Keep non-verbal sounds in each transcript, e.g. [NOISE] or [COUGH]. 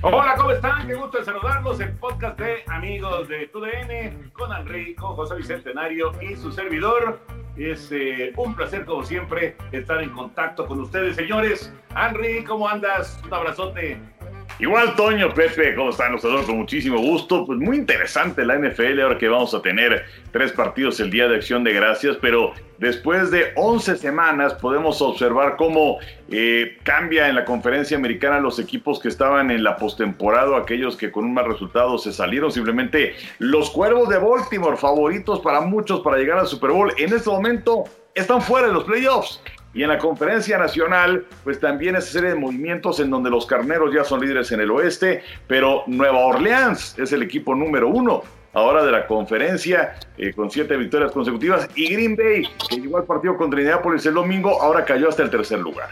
Hola, ¿cómo están? Qué gusto de saludarlos. El podcast de Amigos de TUDN con Enrico, José Bicentenario y su servidor. Es eh, un placer, como siempre, estar en contacto con ustedes, señores. Henry, ¿cómo andas? Un abrazote. Igual, Toño, Pepe, ¿cómo están? Los saludo con muchísimo gusto. Pues muy interesante la NFL, ahora que vamos a tener tres partidos el Día de Acción de Gracias, pero después de 11 semanas podemos observar cómo eh, cambia en la conferencia americana los equipos que estaban en la postemporada, aquellos que con un mal resultado se salieron, simplemente los Cuervos de Baltimore, favoritos para muchos para llegar al Super Bowl, en este momento están fuera de los playoffs. Y en la conferencia nacional, pues también esa serie de movimientos en donde los carneros ya son líderes en el oeste, pero Nueva Orleans es el equipo número uno ahora de la conferencia eh, con siete victorias consecutivas y Green Bay, que llegó al partido contra Indianapolis el domingo, ahora cayó hasta el tercer lugar.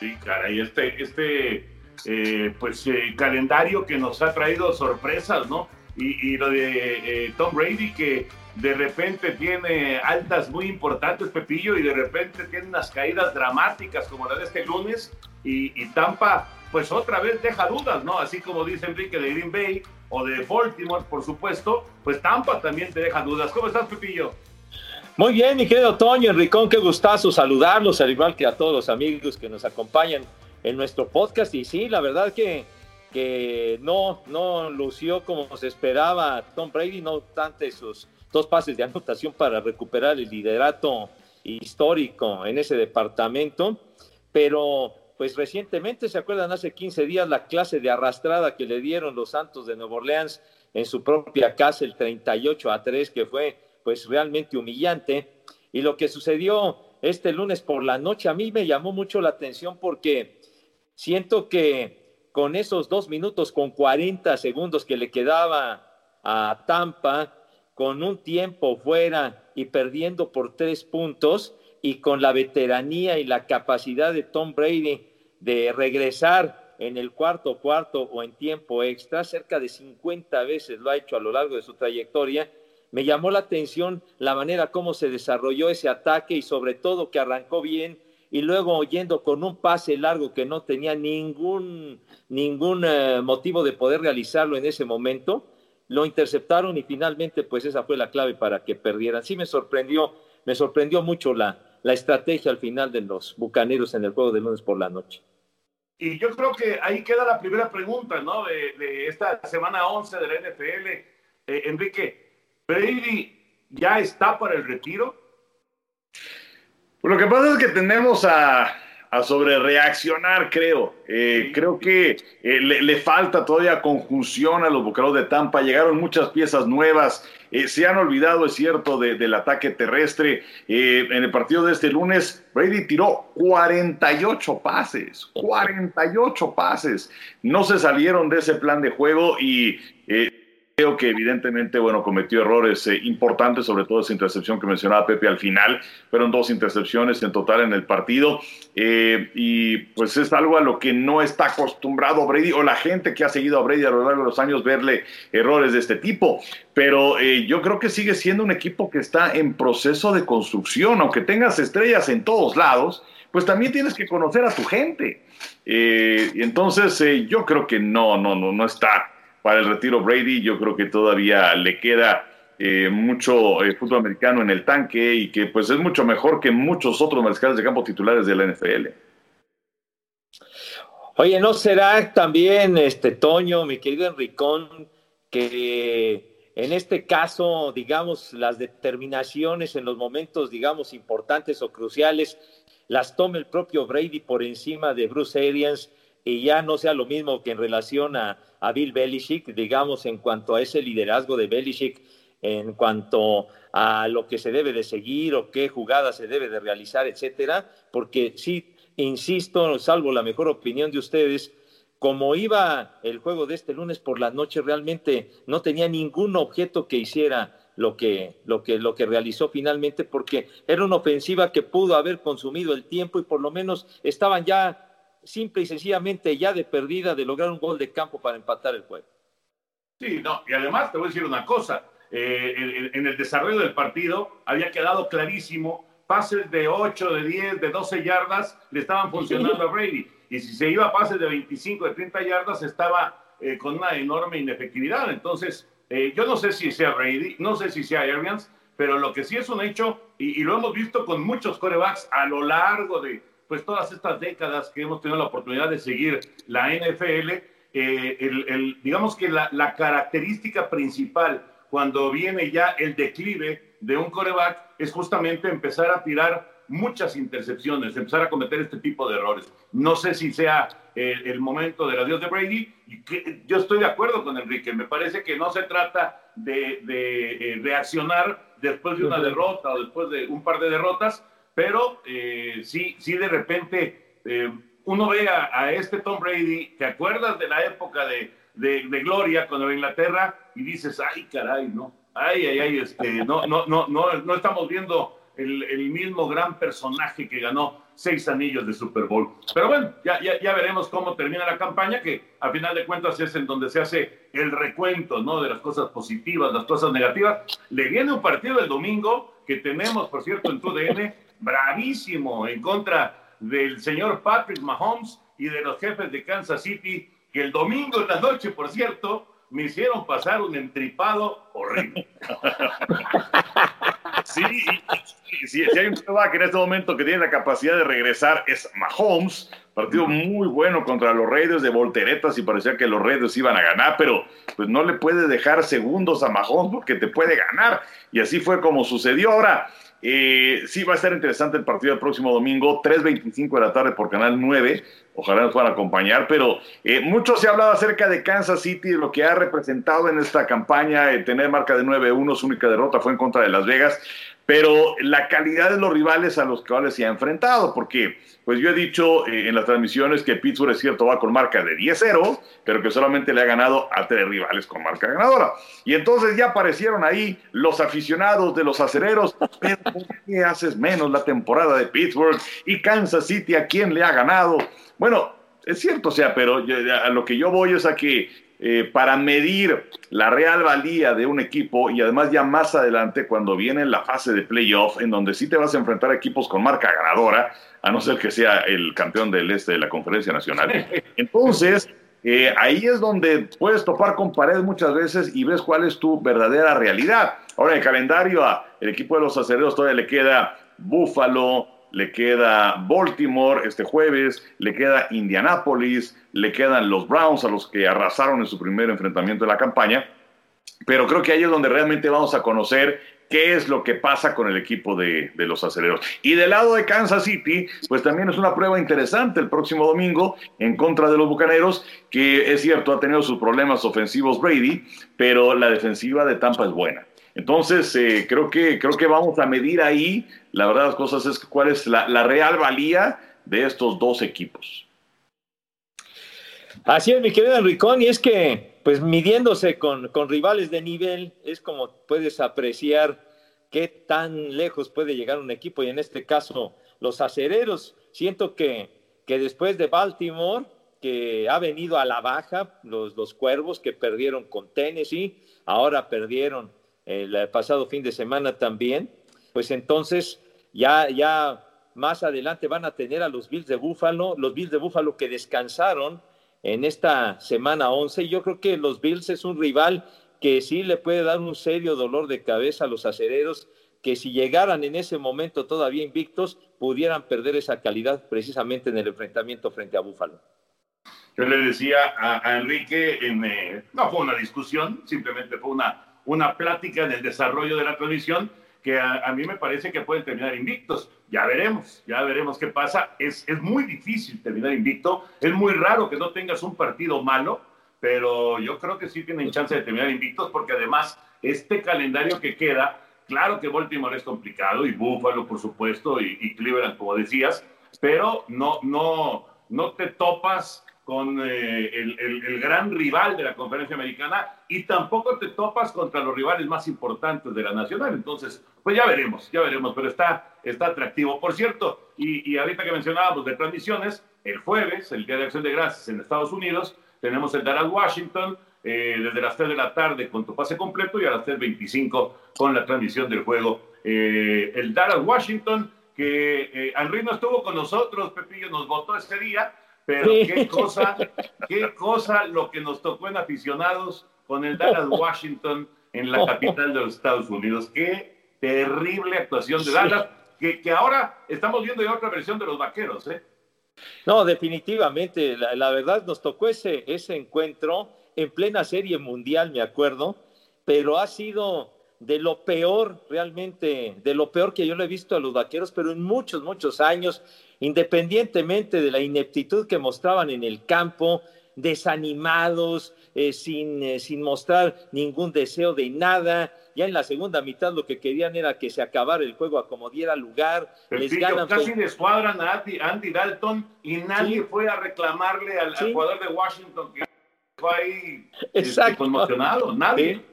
Sí, caray, este, este eh, pues, eh, calendario que nos ha traído sorpresas, ¿no? Y, lo de Tom Brady que de repente tiene altas muy importantes, Pepillo, y de repente tiene unas caídas dramáticas como la de este lunes, y, Tampa, pues otra vez deja dudas, ¿no? Así como dice Enrique de Green Bay o de Baltimore, por supuesto, pues Tampa también te deja dudas. ¿Cómo estás, Pepillo? Muy bien, mi querido Toño, Enricón, qué gustazo saludarlos, al igual que a todos los amigos que nos acompañan en nuestro podcast. Y sí, la verdad que, que no, no lució como se esperaba Tom Brady, no obstante sus dos pases de anotación para recuperar el liderato histórico en ese departamento, pero pues recientemente, ¿se acuerdan? Hace 15 días la clase de arrastrada que le dieron los Santos de Nueva Orleans en su propia casa, el 38 a 3, que fue pues realmente humillante. Y lo que sucedió este lunes por la noche a mí me llamó mucho la atención porque siento que con esos dos minutos con 40 segundos que le quedaba a Tampa, con un tiempo fuera y perdiendo por tres puntos y con la veteranía y la capacidad de Tom Brady de regresar en el cuarto cuarto o en tiempo extra, cerca de 50 veces lo ha hecho a lo largo de su trayectoria, me llamó la atención la manera como se desarrolló ese ataque y sobre todo que arrancó bien y luego yendo con un pase largo que no tenía ningún, ningún eh, motivo de poder realizarlo en ese momento, lo interceptaron y finalmente pues esa fue la clave para que perdieran. Sí me sorprendió, me sorprendió mucho la, la estrategia al final de los Bucaneros en el juego de lunes por la noche. Y yo creo que ahí queda la primera pregunta, ¿no? De, esta semana 11 de la NFL. Eh, Enrique, ¿Brady ya está para el retiro? Pues lo que pasa es que tenemos a, a sobre reaccionar, creo. Eh, creo que eh, le, falta todavía conjunción a los bucaneros de Tampa. Llegaron muchas piezas nuevas. Eh, se han olvidado, es cierto, del ataque terrestre. En el partido de este lunes, Brady tiró 48 pases, 48 pases. No se salieron de ese plan de juego y Creo que evidentemente, bueno, cometió errores eh, importantes, sobre todo esa intercepción que mencionaba Pepe al final. Fueron dos intercepciones en total en el partido. Eh, y pues es algo a lo que no está acostumbrado Brady o la gente que ha seguido a Brady a lo largo de los años verle errores de este tipo. Pero eh, yo creo que sigue siendo un equipo que está en proceso de construcción, aunque tengas estrellas en todos lados, pues también tienes que conocer a tu gente. entonces yo creo que no, no, no, no está para el retiro Brady. Yo creo que todavía le queda eh, mucho eh, fútbol americano en el tanque y que pues es mucho mejor que muchos otros mariscales de campo titulares de la NFL. Oye, ¿no será también este Toño, mi querido Enricón, que en este caso, digamos, las determinaciones en los momentos, digamos, importantes o cruciales, las tome el propio Brady por encima de Bruce Arians y ya no sea lo mismo que en relación a, a Bill Belichick, digamos, en cuanto a ese liderazgo de Belichick, en cuanto a lo que se debe de seguir o qué jugada se debe de realizar, etcétera, porque sí, insisto, salvo la mejor opinión de ustedes, como iba el juego de este lunes por la noche, realmente no tenía ningún objeto que hiciera lo que, lo que, lo que realizó finalmente, porque era una ofensiva que pudo haber consumido el tiempo y por lo menos estaban ya simple y sencillamente ya de perdida de lograr un gol de campo para empatar el juego. Sí, no, y además te voy a decir una cosa, eh, en, el desarrollo del partido había quedado clarísimo, pases de 8, de 10, de 12 yardas le estaban funcionando a Brady, y si se iba a pases de 25, de 30 yardas estaba eh, con una enorme inefectividad, entonces eh, yo no sé si sea Brady, no sé si sea Arians, pero lo que sí es un hecho, y, y lo hemos visto con muchos corebacks a lo largo de, pues todas estas décadas que hemos tenido la oportunidad de seguir la NFL, eh, el, digamos que la, la, característica principal cuando viene ya el declive de un coreback es justamente empezar a tirar muchas intercepciones, empezar a cometer este tipo de errores. No sé si sea eh, el momento del adiós de Brady. Y que, yo estoy de acuerdo con Enrique. Me parece que no se trata de, de eh, reaccionar después de una derrota o después de un par de derrotas, pero eh, sí, sí de repente eh, uno ve a, este Tom Brady, te acuerdas de la época de, de, Gloria con Inglaterra y dices, ay caray, no, ay, ay, ay, este, no, no, no, no, no estamos viendo el, el, mismo gran personaje que ganó seis anillos de Super Bowl. Pero bueno, ya, ya, ya, veremos cómo termina la campaña, que a final de cuentas es en donde se hace el recuento, ¿no? De las cosas positivas, las cosas negativas. Le viene un partido el domingo que tenemos, por cierto, en TUDN, bravísimo en contra del señor Patrick Mahomes y de los jefes de Kansas City, que el domingo en la noche, por cierto, me hicieron pasar un entripado horrible. [LAUGHS] Sí, si hay un que en este momento que tiene la capacidad de regresar es Mahomes, partido muy bueno contra los Raiders de volteretas y parecía que los Raiders iban a ganar, pero pues no le puede dejar segundos a Mahomes porque te puede ganar y así fue como sucedió. Ahora, eh, sí, va a estar interesante el partido el próximo domingo, 3.25 de la tarde por Canal 9. Ojalá nos puedan acompañar, pero eh, mucho se ha hablado acerca de Kansas City, lo que ha representado en esta campaña, tener marca de 9-1, su única derrota fue en contra de Las Vegas pero la calidad de los rivales a los cuales se ha enfrentado, porque pues yo he dicho eh, en las transmisiones que Pittsburgh es cierto va con marca de 10-0, pero que solamente le ha ganado a tres rivales con marca ganadora. Y entonces ya aparecieron ahí los aficionados de los acereros, pero ¿por qué haces menos la temporada de Pittsburgh y Kansas City a quién le ha ganado? Bueno, es cierto, o sea, pero a lo que yo voy es a que eh, para medir la real valía de un equipo y además ya más adelante cuando viene la fase de playoff en donde sí te vas a enfrentar a equipos con marca ganadora, a no ser que sea el campeón del este de la conferencia nacional. Entonces, eh, ahí es donde puedes topar con pared muchas veces y ves cuál es tu verdadera realidad. Ahora, en el calendario, el equipo de los acereros todavía le queda Búfalo, le queda Baltimore este jueves, le queda Indianapolis, le quedan los Browns a los que arrasaron en su primer enfrentamiento de la campaña. Pero creo que ahí es donde realmente vamos a conocer qué es lo que pasa con el equipo de, de, los aceleros. Y del lado de Kansas City, pues también es una prueba interesante el próximo domingo en contra de los Bucaneros, que es cierto, ha tenido sus problemas ofensivos Brady, pero la defensiva de Tampa es buena. Entonces, eh, creo, que, creo que vamos a medir ahí, la verdad las cosas es cuál es la, la real valía de estos dos equipos. Así es, mi querido Enricón, y es que, pues midiéndose con, con rivales de nivel, es como puedes apreciar qué tan lejos puede llegar un equipo, y en este caso, los acereros. Siento que, que después de Baltimore, que ha venido a la baja, los, los cuervos que perdieron con Tennessee, ahora perdieron el pasado fin de semana también, pues entonces ya, ya más adelante van a tener a los Bills de Búfalo, los Bills de Búfalo que descansaron en esta semana 11. Yo creo que los Bills es un rival que sí le puede dar un serio dolor de cabeza a los acereros, que si llegaran en ese momento todavía invictos, pudieran perder esa calidad precisamente en el enfrentamiento frente a Búfalo. Yo le decía a, Enrique, en, eh, no fue una discusión, simplemente fue una, una plática en el desarrollo de la transmisión, que a, mí me parece que pueden terminar invictos. Ya veremos, ya veremos qué pasa. Es, es muy difícil terminar invicto, es muy raro que no tengas un partido malo, pero yo creo que sí tienen chance de terminar invictos porque además este calendario que queda, claro que Baltimore es complicado y Buffalo por supuesto y, y Cleveland como decías, pero no, no, no te topas con eh, el, gran rival de la conferencia americana y tampoco te topas contra los rivales más importantes de la nacional. Entonces, pues ya veremos, ya veremos, pero está, está atractivo. Por cierto, y, ahorita que mencionábamos de transmisiones, el jueves, el Día de Acción de Gracias en Estados Unidos, tenemos el Dallas Washington eh, desde las 3 de la tarde con tu pase completo y a las 3.25 con la transmisión del juego. Eh, el Dallas Washington, que Henry no estuvo con nosotros, Pepillo nos votó ese día, pero qué cosa, qué cosa lo que nos tocó en aficionados con el Dallas [LAUGHS] Washington en la capital de los Estados Unidos. Qué terrible actuación de Dallas, que, ahora estamos viendo ya otra versión de los vaqueros, ¿eh? No, definitivamente, la, la, verdad nos tocó ese, ese encuentro en plena serie mundial, me acuerdo, pero ha sido de lo peor, realmente, de lo peor que yo le he visto a los vaqueros, pero en muchos, muchos años independientemente de la ineptitud que mostraban en el campo, desanimados, eh, sin, eh, sin mostrar ningún deseo de nada. Ya en la segunda mitad lo que querían era que se acabara el juego a como diera lugar. Les ganan casi descuadran a Andy, Dalton y nadie fue a reclamarle al, jugador de Washington que fue ahí este, conmocionado. Nadie.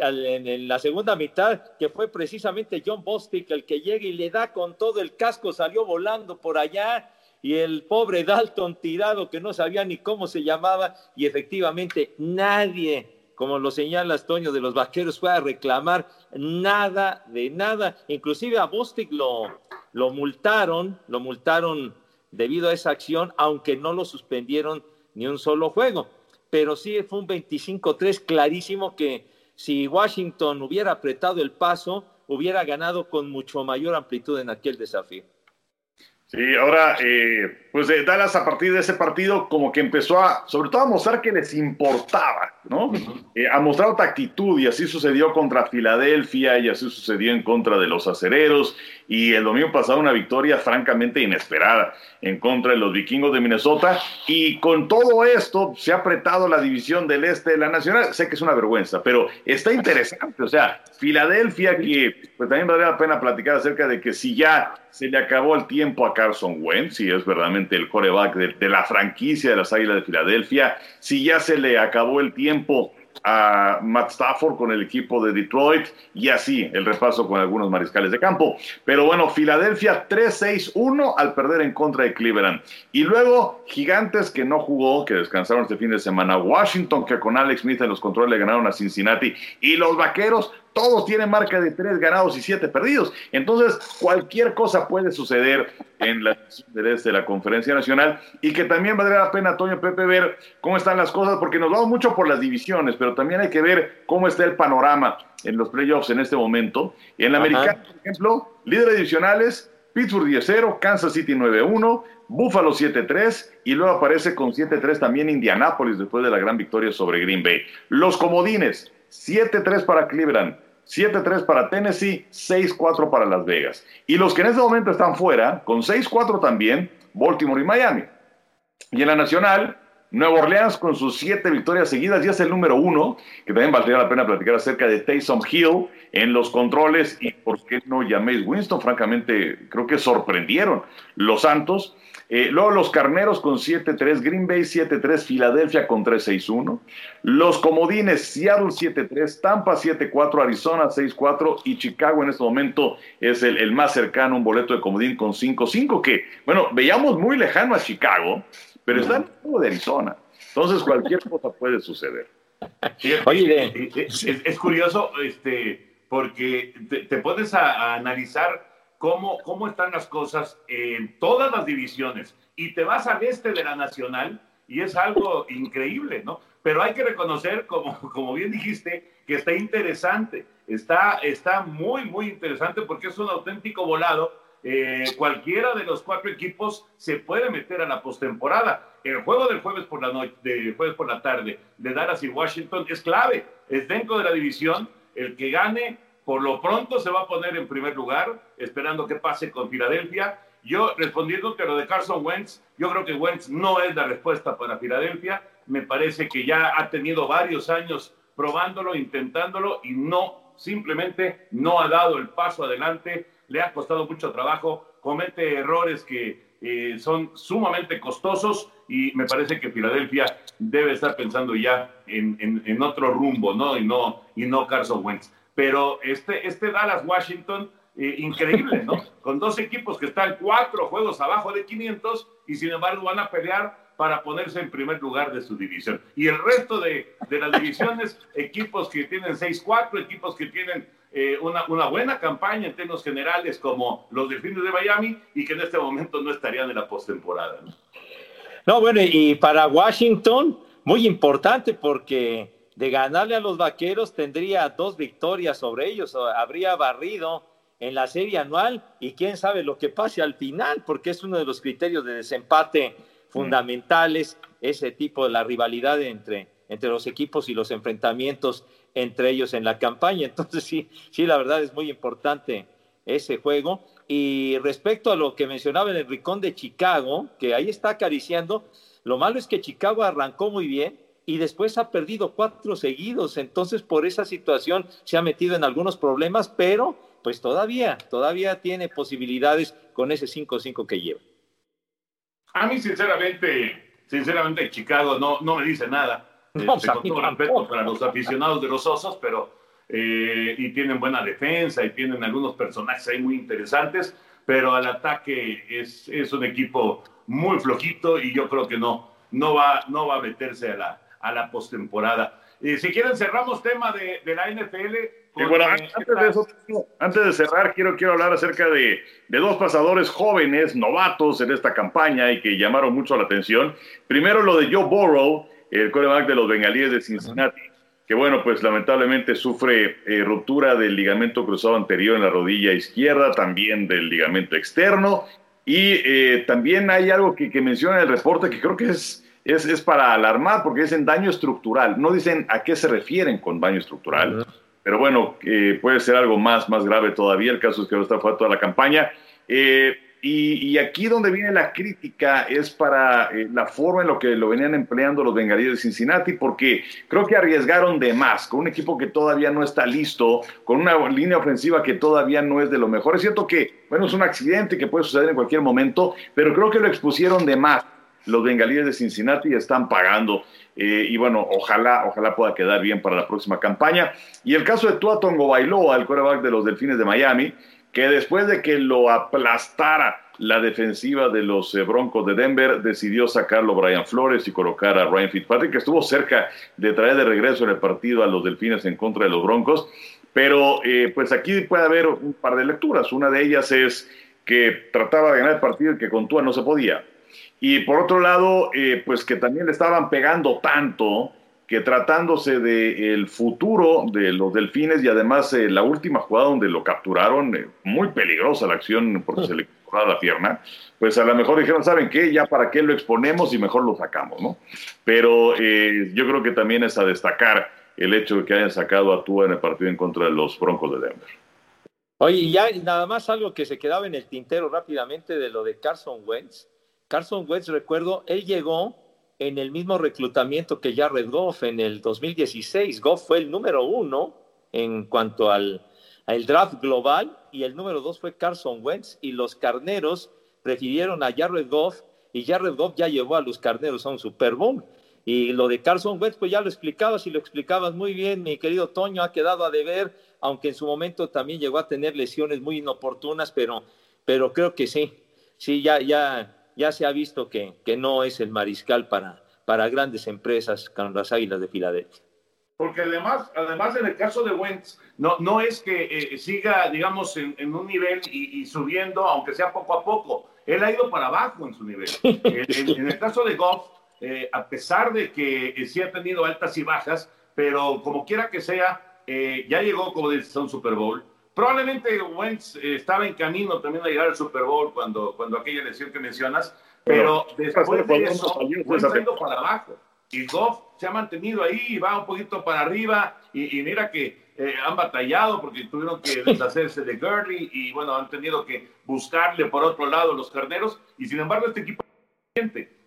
En, la segunda mitad, que fue precisamente John Bostic el que llega y le da con todo el casco, salió volando por allá y el pobre Dalton tirado que no sabía ni cómo se llamaba y efectivamente nadie, como lo señala Toño de los Vaqueros, fue a reclamar nada de nada. Inclusive a Bostic lo, lo multaron, lo multaron debido a esa acción, aunque no lo suspendieron ni un solo juego. Pero sí fue un 25-3 clarísimo que si Washington hubiera apretado el paso, hubiera ganado con mucho mayor amplitud en aquel desafío. Sí, ahora, eh, pues eh, Dallas a partir de ese partido como que empezó a, sobre todo a mostrar que les importaba, ¿no? Eh, a mostrar otra actitud y así sucedió contra Filadelfia y así sucedió en contra de los acereros y el domingo pasado una victoria francamente inesperada en contra de los vikingos de Minnesota y con todo esto se ha apretado la división del este de la nacional, sé que es una vergüenza, pero está interesante, o sea, Filadelfia que pues también vale la pena platicar acerca de que si ya se le acabó el tiempo a Carson Wentz, si es verdaderamente el coreback de, de la franquicia de las Águilas de Filadelfia, si ya se le acabó el tiempo a Matt Stafford con el equipo de Detroit y así el repaso con algunos mariscales de campo. Pero bueno, Filadelfia 3-6-1 al perder en contra de Cleveland. Y luego Gigantes que no jugó, que descansaron este fin de semana. Washington que con Alex Smith en los controles le ganaron a Cincinnati. Y los Vaqueros todos tienen marca de tres ganados y siete perdidos. Entonces, cualquier cosa puede suceder en la de la Conferencia Nacional y que también valdría la pena, Toño Pepe, ver cómo están las cosas, porque nos vamos mucho por las divisiones, pero también hay que ver cómo está el panorama en los playoffs en este momento. En la americana, por ejemplo, líderes divisionales, Pittsburgh 10-0, Kansas City 9-1, Buffalo 7-3 y luego aparece con 7-3 también Indianápolis después de la gran victoria sobre Green Bay. Los comodines, 7-3 para Cleveland, 7-3 para Tennessee, 6-4 para Las Vegas. Y los que en este momento están fuera, con 6-4 también, Baltimore y Miami. Y en la nacional, Nueva Orleans con sus siete victorias seguidas ya es el número uno, que también valdría la pena platicar acerca de Taysom Hill en los controles y por qué no llaméis Winston, francamente creo que sorprendieron los Santos. Eh, luego los Carneros con 7-3, Green Bay 7-3, Filadelfia con 3-6-1. Los Comodines, Seattle 7-3, Tampa 7-4, Arizona 6-4 y Chicago en este momento es el, el, más cercano, un boleto de Comodín con 5-5, que, bueno, veíamos muy lejano a Chicago, pero está en el de Arizona. Entonces cualquier cosa puede suceder. Oye, es, es, curioso este, porque te, te pones a, a analizar cómo, cómo están las cosas en todas las divisiones y te vas al este de la nacional y es algo increíble, ¿no? Pero hay que reconocer, como, como bien dijiste, que está interesante, está, está muy, muy interesante porque es un auténtico volado. Eh, cualquiera de los cuatro equipos se puede meter a la postemporada. El juego del jueves por la noche, de jueves por la tarde, de Dallas y Washington es clave. Es dentro de la división. El que gane por lo pronto se va a poner en primer lugar, esperando que pase con Filadelfia. Yo, respondiéndote a lo de Carson Wentz, yo creo que Wentz no es la respuesta para Filadelfia. Me parece que ya ha tenido varios años probándolo, intentándolo y no, simplemente no ha dado el paso adelante. Le ha costado mucho trabajo, comete errores que eh, son sumamente costosos y me parece que Filadelfia debe estar pensando ya en, en, en otro rumbo, ¿no? Y no, y no Carson Wentz. Pero este, este Dallas-Washington, eh, increíble, ¿no? [LAUGHS] Con dos equipos que están cuatro juegos abajo de 500 y sin embargo van a pelear para ponerse en primer lugar de su división. Y el resto de, de las divisiones, [LAUGHS] equipos que tienen 6-4, equipos que tienen eh, una, una, buena campaña en términos generales como los Delfines de Miami y que en este momento no estarían en la postemporada. ¿no? no, bueno, y para Washington, muy importante porque de ganarle a los vaqueros tendría dos victorias sobre ellos, habría barrido en la serie anual y quién sabe lo que pase al final, porque es uno de los criterios de desempate fundamentales, ese tipo de la rivalidad entre, entre los equipos y los enfrentamientos entre ellos en la campaña. Entonces sí, sí, la verdad es muy importante ese juego. Y respecto a lo que mencionaba en el Ricón de Chicago, que ahí está acariciando, lo malo es que Chicago arrancó muy bien, y después ha perdido cuatro seguidos. Entonces, por esa situación se ha metido en algunos problemas, pero pues todavía, todavía tiene posibilidades con ese 5-5 que lleva. A mí, sinceramente, sinceramente, Chicago no, no me dice nada. No, este, con todo respeto para los aficionados de los Osos, pero eh, y tienen buena defensa y tienen algunos personajes ahí muy interesantes, pero al ataque es, es un equipo muy flojito y yo creo que no, no va, no va a meterse a la, a la postemporada. Y si quieren, cerramos tema de, de la NFL. Y bueno, antes de, eso, antes de cerrar, quiero, quiero hablar acerca de, de, dos pasadores jóvenes, novatos en esta campaña y que llamaron mucho la atención. Primero lo de Joe Burrow, el quarterback de los bengalíes de Cincinnati, que bueno, pues lamentablemente sufre eh, ruptura del ligamento cruzado anterior en la rodilla izquierda, también del ligamento externo. Y eh, también hay algo que, que menciona el reporte que creo que es es, es, para alarmar porque dicen daño estructural. No dicen a qué se refieren con daño estructural. Pero bueno, eh, puede ser algo más, más grave todavía. El caso es que no está fuera toda la campaña. Eh, y, y, aquí donde viene la crítica es para eh, la forma en lo que lo venían empleando los bengalíes de Cincinnati, porque creo que arriesgaron de más con un equipo que todavía no está listo, con una línea ofensiva que todavía no es de lo mejor. Es cierto que, bueno, es un accidente que puede suceder en cualquier momento, pero creo que lo expusieron de más los bengalíes de Cincinnati están pagando. Eh, y bueno, ojalá, ojalá pueda quedar bien para la próxima campaña. Y el caso de Tua Tongo Bailoa, el quarterback de los Delfines de Miami, que después de que lo aplastara la defensiva de los eh, Broncos de Denver, decidió sacarlo Brian Flores y colocar a Ryan Fitzpatrick, que estuvo cerca de traer de regreso en el partido a los Delfines en contra de los Broncos. Pero eh, pues aquí puede haber un par de lecturas. Una de ellas es que trataba de ganar el partido y que con Tua no se podía. Y por otro lado, eh, pues que también le estaban pegando tanto que tratándose del futuro de los delfines y además eh, la última jugada donde lo capturaron, eh, muy peligrosa la acción porque se le cortaba la pierna, pues a lo mejor dijeron, ¿saben qué? Ya para qué lo exponemos y mejor lo sacamos, ¿no? Pero yo creo que también es a destacar el hecho de que hayan sacado a Tua en el partido en contra de los Broncos de Denver. Oye, y ya nada más algo que se quedaba en el tintero rápidamente de lo de Carson Wentz Carson Wentz, recuerdo, él llegó en el mismo reclutamiento que Jared Goff en el 2016. Goff fue el número uno en cuanto al, draft global y el número dos fue Carson Wentz y los carneros prefirieron a Jared Goff y Jared Goff ya llevó a los carneros a un Super Bowl. Y lo de Carson Wentz, pues ya lo explicabas y lo explicabas muy bien, mi querido Toño, ha quedado a deber, aunque en su momento también llegó a tener lesiones muy inoportunas, pero, pero creo que sí, sí, ya, ya, ya se ha visto que, que no es el mariscal para, para grandes empresas con las Águilas de Filadelfia. Porque además, además en el caso de Wentz, no, no es que eh, siga, digamos, en, un nivel y, subiendo, aunque sea poco a poco. Él ha ido para abajo en su nivel. [LAUGHS] en, el caso de Goff, eh, a pesar de que eh, sí ha tenido altas y bajas, pero como quiera que sea, ya llegó, como dices, a un Super Bowl. Probablemente Wentz estaba en camino también a llegar al Super Bowl cuando, cuando aquella lesión que mencionas, pero, después de eso, Wentz para abajo. Y Goff se ha mantenido ahí, va un poquito para arriba. Y, mira que eh, han batallado porque tuvieron que deshacerse de Gurley y bueno, han tenido que buscarle por otro lado los carneros. Y sin embargo este equipo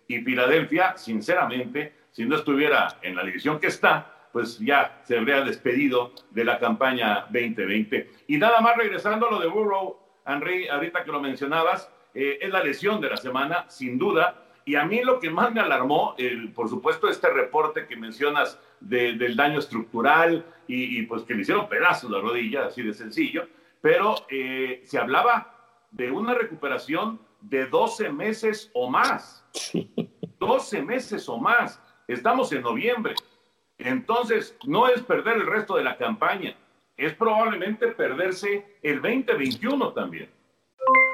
y Filadelfia, sinceramente, si no estuviera en la división que está, pues ya se habría despedido de la campaña 2020. Y nada más regresando a lo de Burrow, Henry, ahorita que lo mencionabas, eh, es la lesión de la semana, sin duda, y a mí lo que más me alarmó, el, por supuesto, este reporte que mencionas del daño estructural y, pues que le hicieron pedazos la rodilla, así de sencillo, pero eh, se hablaba de una recuperación de 12 meses o más. 12 meses o más. Estamos en noviembre. Entonces, no es perder el resto de la campaña, es probablemente perderse el 2021 también.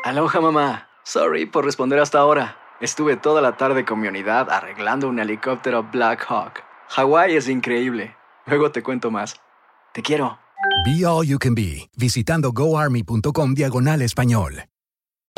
Aloha mamá. Sorry por responder hasta ahora. Estuve toda la tarde con mi unidad arreglando un helicóptero Black Hawk. Hawái es increíble. Luego te cuento más. Te quiero. Be All You Can Be, visitando goarmy.com diagonal español.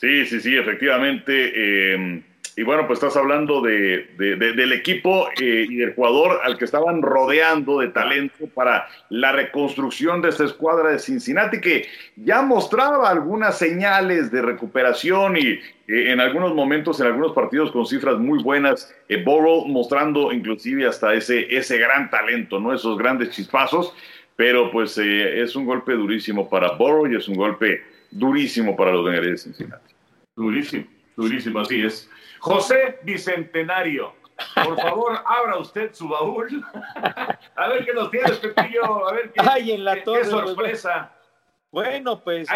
Sí, sí, sí, efectivamente. Eh, y bueno, pues estás hablando de, del equipo eh, y del jugador al que estaban rodeando de talento para la reconstrucción de esta escuadra de Cincinnati, que ya mostraba algunas señales de recuperación y eh, en algunos momentos, en algunos partidos con cifras muy buenas, eh, mostrando inclusive hasta ese, ese gran talento, ¿no? Esos grandes chispazos, pero pues es un golpe durísimo para Burrow y es un golpe durísimo para los de Cincinnati. Durísimo, durísimo, así es. José Bicentenario, por favor, [LAUGHS] abra usted su baúl. a ver qué nos tiene, Pepillo. A ver qué, Ay, en la qué, torre, qué pues, sorpresa. Bueno, pues.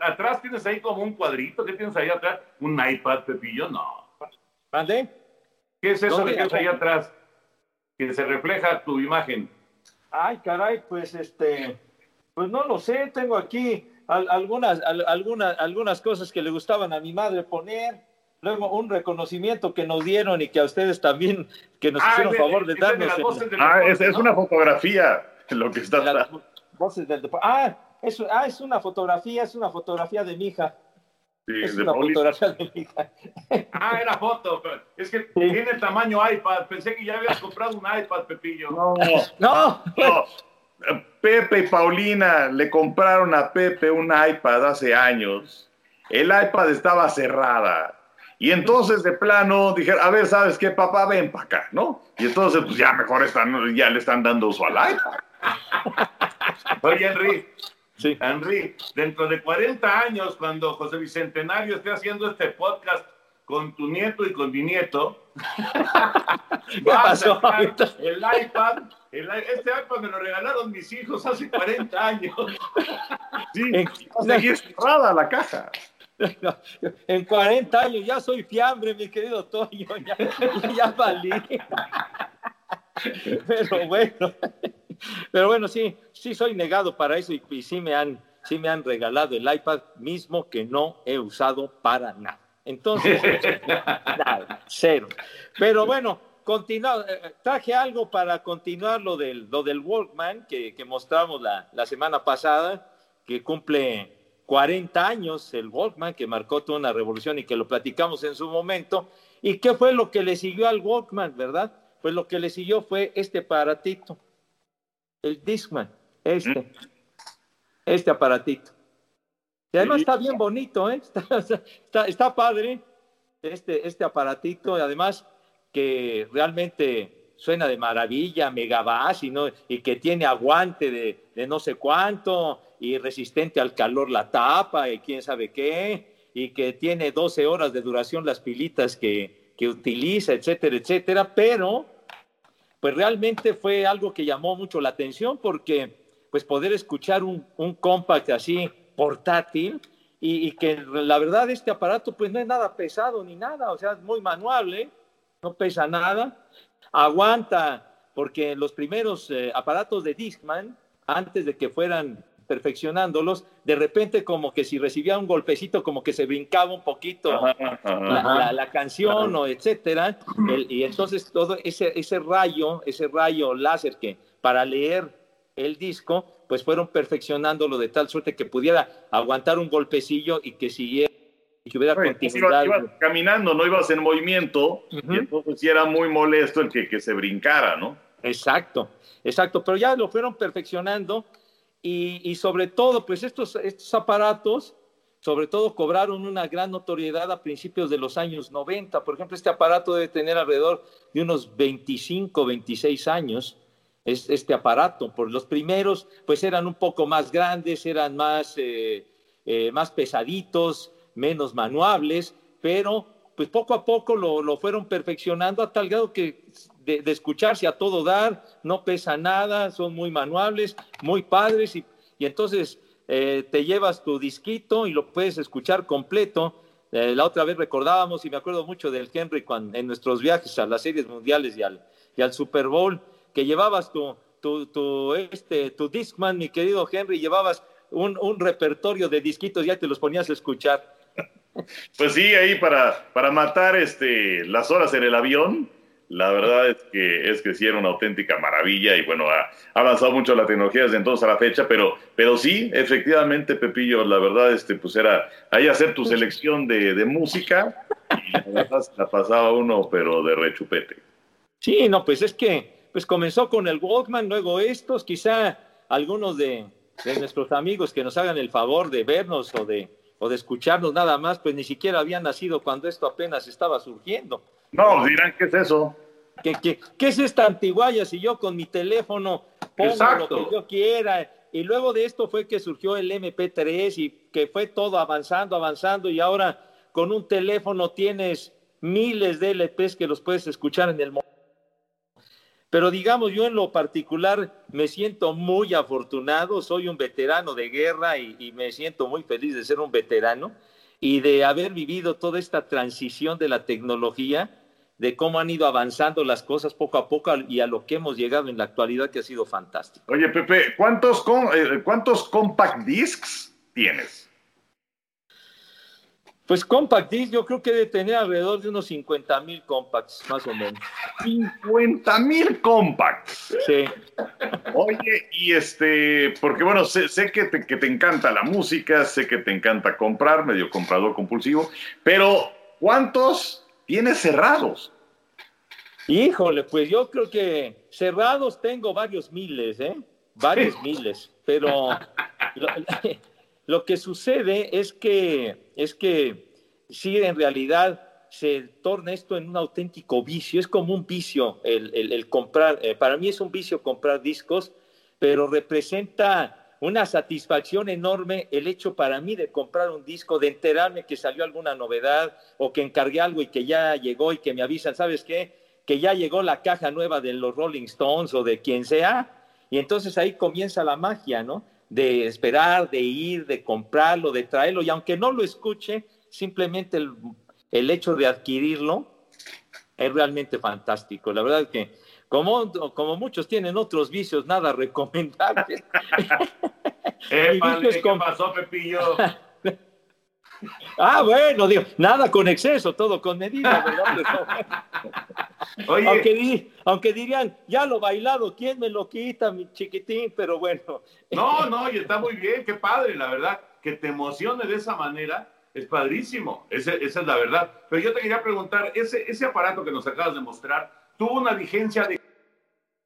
atrás tienes ahí como un cuadrito. ¿Qué tienes ahí atrás? ¿Un iPad, Pepillo? No. ¿Mande? ¿Qué es eso que tienes ahí atrás? Que se refleja tu imagen. Ay, caray, pues este. Pues no lo sé, tengo aquí algunas, algunas, algunas cosas que le gustaban a mi madre poner. Luego un reconocimiento que nos dieron y que a ustedes también, que nos ah, hicieron favor de darnos. ah, es, una fotografía lo que está. voces del ah, es, ah, es una fotografía, es una fotografía de mi hija. Sí, es una fotografía de mi hija. [LAUGHS] Ah, era foto. Es que tiene tamaño iPad. Pensé que ya habías comprado un iPad, Pepillo. No, no. no. Pepe y Paulina le compraron a Pepe un iPad hace años. El iPad estaba cerrada Y entonces de plano dijeron, a ver, ¿sabes qué, papá? Ven para acá, ¿no? Y entonces, pues ya mejor están, ya le están dando uso al iPad. [LAUGHS] Oye, Henry, sí. Henry, dentro de 40 años, cuando José Bicentenario esté haciendo este podcast con tu nieto y con mi nieto, [LAUGHS] ¿Qué pasó? El iPad, este iPad me lo regalaron mis hijos hace 40 años. [LAUGHS] Sí, seguir cerrada la caja. [LAUGHS] En 40 años ya soy fiambre, mi querido Toño, ya, ya valí. Pero bueno, pero bueno, sí, sí soy negado para eso y, sí, me han, sí me han regalado el iPad mismo que no he usado para nada. Entonces, [LAUGHS] nada, cero. Pero bueno, continúa, eh, traje algo para continuar lo del, lo del Walkman que, que mostramos la, la semana pasada, que cumple 40 años el Walkman, que marcó toda una revolución y que lo platicamos en su momento. ¿Y qué fue lo que le siguió al Walkman, verdad? Pues lo que le siguió fue este aparatito, el Discman, este, este aparatito. Y además está bien bonito, ¿eh? [LAUGHS] está, está, padre este, este aparatito, y además que realmente suena de maravilla, megabass y, no, y que tiene aguante de, de no sé cuánto, y resistente al calor la tapa y quién sabe qué, y que tiene 12 horas de duración las pilitas que, que utiliza, etcétera, etcétera, pero pues realmente fue algo que llamó mucho la atención porque pues poder escuchar un, un compact así portátil y, y, que la verdad este aparato pues no es nada pesado ni nada, o sea, es muy manual, no pesa nada, aguanta, porque los primeros eh, aparatos de Discman, antes de que fueran perfeccionándolos, de repente como que si recibía un golpecito, como que se brincaba un poquito la, canción o etcétera, y entonces todo ese, ese rayo, ese rayo láser que para leer el disco, pues fueron perfeccionándolo de tal suerte que pudiera aguantar un golpecillo y que siguiera y que hubiera continuidad. Ibas, caminando, no ibas en movimiento, y entonces sí era muy molesto el que, que se brincara, ¿no? Exacto, exacto, pero ya lo fueron perfeccionando y, sobre todo, pues estos, estos aparatos, sobre todo, cobraron una gran notoriedad a principios de los años 90. Por ejemplo, este aparato debe tener alrededor de unos 25, 26 años. Es este aparato, por los primeros, pues eran un poco más grandes, eran más, eh, eh, más pesaditos, menos manuables, pero pues poco a poco lo, lo fueron perfeccionando a tal grado que de, escucharse a todo dar, no pesa nada, son muy manuables, muy padres y, entonces eh, te llevas tu disquito y lo puedes escuchar completo. Eh, la otra vez recordábamos y me acuerdo mucho del Henry cuando, en nuestros viajes a las series mundiales y al, y al Super Bowl, que llevabas tu, tu, tu, este, tu Discman, mi querido Henry, llevabas un, un repertorio de disquitos, ya te los ponías a escuchar. Pues sí, ahí para, para matar este, las horas en el avión, la verdad es que, es que sí era una auténtica maravilla y bueno, ha, avanzado mucho la tecnología desde entonces a la fecha, pero, pero sí, efectivamente, Pepillo, la verdad, este, pues era ahí hacer tu selección de, de música y la verdad la pasaba uno, pero de rechupete. Sí, no, pues es que pues comenzó con el Walkman, luego estos, quizá algunos de, de nuestros amigos que nos hagan el favor de vernos o de, o de escucharnos nada más, pues ni siquiera habían nacido cuando esto apenas estaba surgiendo. No, dirán, ¿qué es eso? ¿Qué, qué, qué es esta antiguaya si yo con mi teléfono pongo lo que yo quiera? Y luego de esto fue que surgió el MP3 y que fue todo avanzando, avanzando y ahora con un teléfono tienes miles de LPs que los puedes escuchar en el momento. Pero digamos, yo en lo particular me siento muy afortunado, soy un veterano de guerra y, me siento muy feliz de ser un veterano y de haber vivido toda esta transición de la tecnología de cómo han ido avanzando las cosas poco a poco y a lo que hemos llegado en la actualidad que ha sido fantástico. Oye, Pepe, ¿cuántos, eh, ¿cuántos compact discs tienes? Pues compact disc yo creo que debe tener alrededor de unos 50 mil compacts, más o menos. 50 mil compacts. Sí. Oye, y este, porque bueno, sé, sé que, te, que te encanta la música, sé que te encanta comprar, medio comprador compulsivo, pero ¿cuántos tienes cerrados. Híjole, pues yo creo que cerrados tengo varios miles, ¿eh? Varios miles, pero lo, que sucede es que, es que sí, en realidad, se torna esto en un auténtico vicio, es como un vicio el, comprar, eh, para mí es un vicio comprar discos, pero representa una satisfacción enorme el hecho para mí de comprar un disco, de enterarme que salió alguna novedad o que encargué algo y que ya llegó y que me avisan, ¿sabes qué? Que ya llegó la caja nueva de los Rolling Stones o de quien sea. Y entonces ahí comienza la magia, ¿no? De esperar, de ir, de comprarlo, de traerlo. Y aunque no lo escuche, simplemente el el hecho de adquirirlo es realmente fantástico. La verdad que, como, como muchos tienen otros vicios, nada [LAUGHS] recomendable. [LAUGHS] [LAUGHS] ¿Qué pasó, Pepillo? Ah, bueno, digo, nada con exceso, todo con medida, [LAUGHS] Oye. Aunque, dirían, ya lo bailado, ¿quién me lo quita, mi chiquitín? Pero bueno. No, no, y está muy bien, qué padre, la verdad, que te emocione de esa manera es padrísimo, esa es la verdad. Pero yo te quería preguntar, ese, ese aparato que nos acabas de mostrar, ¿tuvo una vigencia de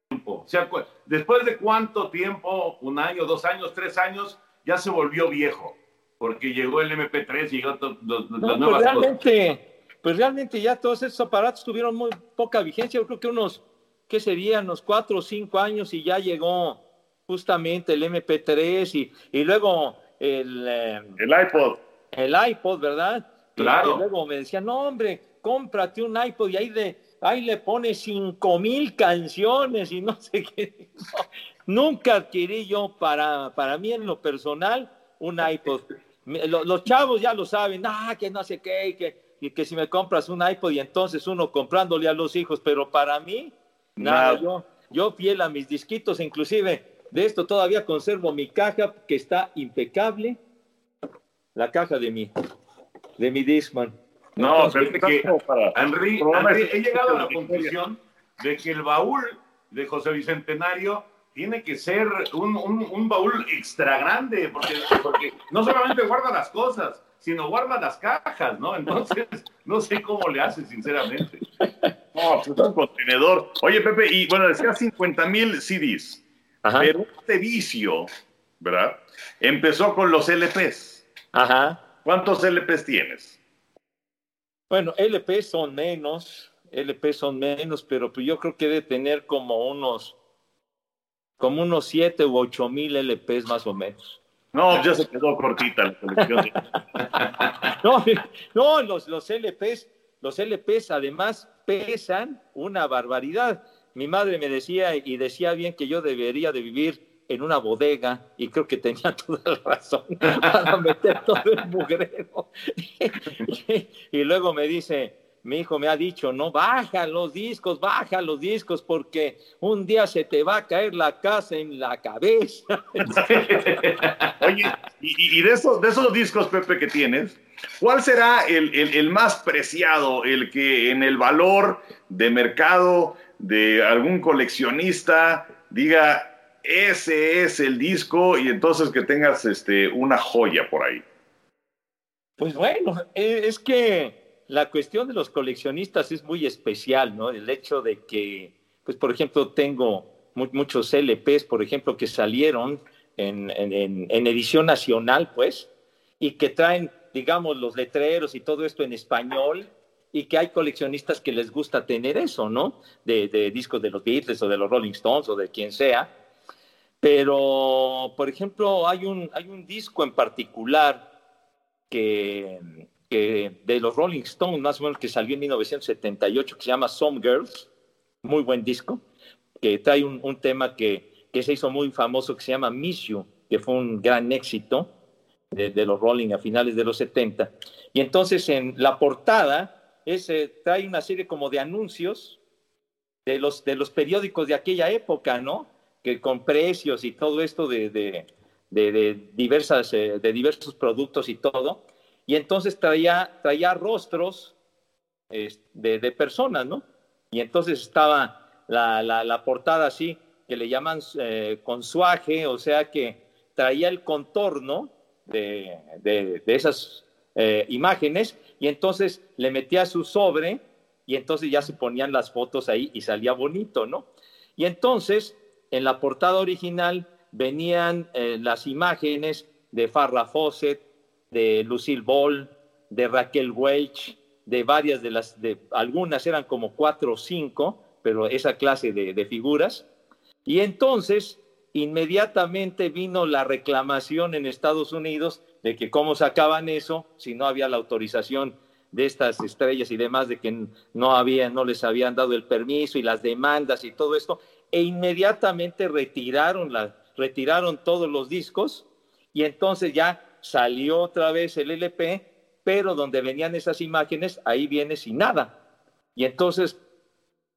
tiempo? O sea, después de cuánto tiempo, un año, dos años, tres años, ya se volvió viejo, porque llegó el MP3 y llegó los, las pues nuevas realmente, Pues realmente ya todos esos aparatos tuvieron muy poca vigencia, yo creo que unos, ¿qué serían? Unos cuatro o cinco años y ya llegó justamente el MP3 y, y luego el... Eh, el iPod el iPod, ¿verdad? Claro. Y luego me decían, no, hombre, cómprate un iPod y ahí, de, ahí le pones cinco mil canciones y no [LAUGHS] sé qué. nunca adquirí yo para, para mí en lo personal un iPod. Los, chavos ya lo saben, ah, que no sé qué, que, y que si me compras un iPod y entonces uno comprándole a los hijos, pero para mí, nada, yo, yo fiel a mis disquitos, inclusive de esto todavía conservo mi caja que está impecable la caja de mi, de mi Discman. No, pero que, Henry, he llegado a la conclusión de que el baúl de José Bicentenario tiene que ser un, un, baúl extra grande, porque, porque no solamente guarda las cosas, sino guarda las cajas, ¿no? Entonces, [LAUGHS] no sé cómo le hace, sinceramente. No, pues es un contenedor. Oye, Pepe, y bueno, decía 50 mil CDs, pero este vicio, ¿verdad? Empezó con los LPs. Ajá. ¿Cuántos LPs tienes? Bueno, LPs son menos, LPs son menos, pero pues yo creo que debe tener como unos, como unos 7 u 8 mil LPs más o menos. No, ya se quedó cortita la colección. [LAUGHS] no, no los, los LPs, los LPs además pesan una barbaridad. Mi madre me decía y decía bien que yo debería de vivir en una bodega y creo que tenía [LAUGHS] toda la razón [LAUGHS] para meter todo el mugrero. y luego me dice, mi hijo me ha dicho, no, baja los discos, baja los discos, porque un día se te va a caer la casa en la cabeza. [LAUGHS] Oye, y, de, esos, de esos discos, Pepe, que tienes, ¿cuál será el, el más preciado, el que en el valor de mercado de algún coleccionista diga, ese es el disco y entonces que tengas este, una joya por ahí. Pues bueno, e, es que la cuestión de los coleccionistas es muy especial, ¿no? El hecho de que, pues por ejemplo, tengo muchos LPs, por ejemplo, que salieron en, en, edición nacional, pues, y que traen, digamos, los letreros y todo esto en español, y que hay coleccionistas que les gusta tener eso, ¿no? De, de discos de los Beatles o de los Rolling Stones o de quien sea pero, por ejemplo, hay un, hay un disco en particular que, de los Rolling Stones, más o menos, que salió en 1978, que se llama Some Girls, muy buen disco, que trae un, tema que, que, se hizo muy famoso, que se llama Miss You, que fue un gran éxito de, los Rolling a finales de los 70. Y entonces en la portada ese, trae una serie como de anuncios de los, de los periódicos de aquella época, ¿no? que con precios y todo esto de, de, diversas, eh, de diversos productos y todo. Y entonces traía, traía rostros de, personas, ¿no? Y entonces estaba la, la, portada así, que le llaman eh, consuaje, o sea que traía el contorno de, esas eh, imágenes y entonces le metía su sobre y entonces ya se ponían las fotos ahí y salía bonito, ¿no? Y entonces en la portada original venían eh, las imágenes de Farrah Fawcett, de Lucille Ball, de Raquel Welch, de varias de las, de algunas eran como cuatro o cinco, pero esa clase de, de figuras. Y entonces, inmediatamente vino la reclamación en Estados Unidos de que cómo sacaban eso si no había la autorización de estas estrellas y demás, de que no había, no les habían dado el permiso y las demandas y todo esto, e inmediatamente retiraron, la, retiraron todos los discos y entonces ya salió otra vez el LP, pero donde venían esas imágenes, ahí viene sin nada. Y entonces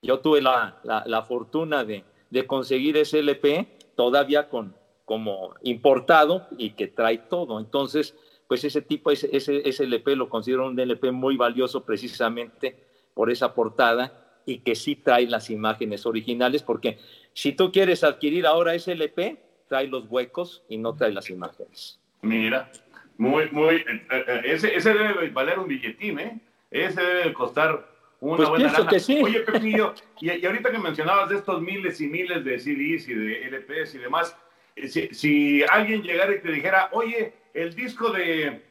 yo tuve la, la, fortuna de, de, conseguir ese LP todavía con, como importado y que trae todo. Entonces, pues ese tipo, ese, ese, LP lo considero un LP muy valioso precisamente por esa portada y que sí trae las imágenes originales, porque si tú quieres adquirir ahora ese LP, trae los huecos y no trae las imágenes. Mira, muy, muy, eh, eh, ese, ese debe valer un billetín, ¿eh? Ese debe costar una pues buena que sí. Oye, Pepillo, y, y, ahorita que mencionabas de estos miles y miles de CDs y de LPs y demás, eh, si, si alguien llegara y te dijera, oye, el disco de,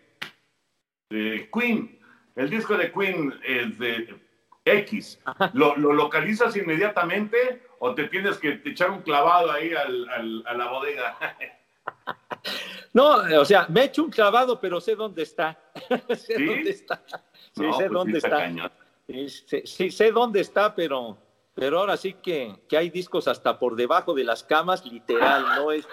de Queen, el disco de Queen es de X, ¿lo, ¿lo, localizas inmediatamente o te tienes que echar un clavado ahí al, al, a la bodega? [LAUGHS] No, o sea, me he hecho un clavado, pero sé dónde está. [LAUGHS] sé ¿Sí? dónde está. Sí, no, sé pues dónde sí está. Sí, sí, sé dónde está, pero pero ahora sí que, que, hay discos hasta por debajo de las camas, literal, no es,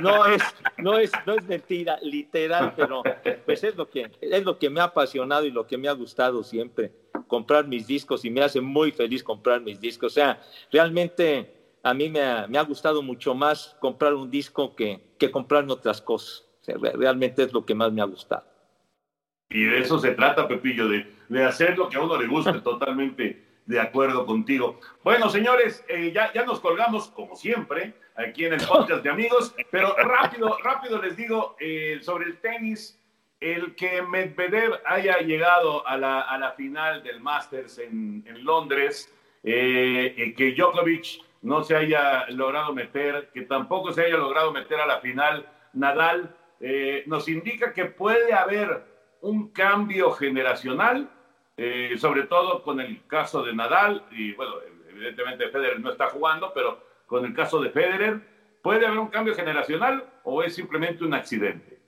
no es, no es, no es mentira, literal, pero pues es lo que, es lo que me ha apasionado y lo que me ha gustado siempre, comprar mis discos y me hace muy feliz comprar mis discos. O sea, realmente a mí me ha, me ha gustado mucho más comprar un disco que, que comprarme otras cosas. O sea, realmente es lo que más me ha gustado. Y de eso se trata, Pepillo, de, de hacer lo que a uno le guste [LAUGHS] totalmente de acuerdo contigo. Bueno, señores, eh, ya, ya nos colgamos, como siempre, aquí en el [LAUGHS] podcast de amigos, pero rápido, rápido les digo eh, sobre el tenis. El que Medvedev haya llegado a la, a la final del Masters en, en Londres, eh, que Djokovic no se haya logrado meter, que tampoco se haya logrado meter a la final Nadal, nos indica que puede haber un cambio generacional eh, sobre todo con el caso de Nadal, y bueno, evidentemente Federer no está jugando, pero con el caso de Federer, ¿puede haber un cambio generacional o es simplemente un accidente?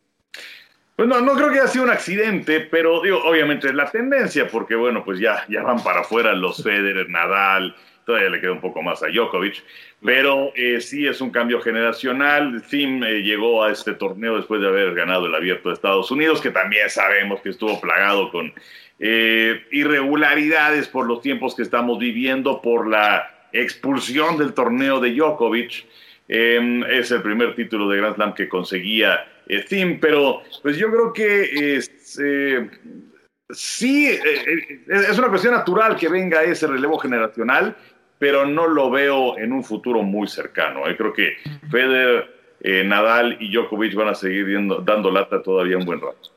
Pues no, no creo que haya sido un accidente, pero digo, obviamente es la tendencia, porque bueno, pues ya, ya van para afuera los Federer, Nadal, todavía le queda un poco más a Djokovic, pero eh, sí es un cambio generacional. Tim eh, llegó a este torneo después de haber ganado el Abierto de Estados Unidos, que también sabemos que estuvo plagado con eh, irregularidades por los tiempos que estamos viviendo, por la expulsión del torneo de Djokovic. Eh, es el primer título de Grand Slam que conseguía eh, Tim, pero pues yo creo que sí, es una cuestión natural que venga ese relevo generacional, pero no lo veo en un futuro muy cercano. Creo que Federer, Nadal y Djokovic van a seguir dando lata todavía un buen rato.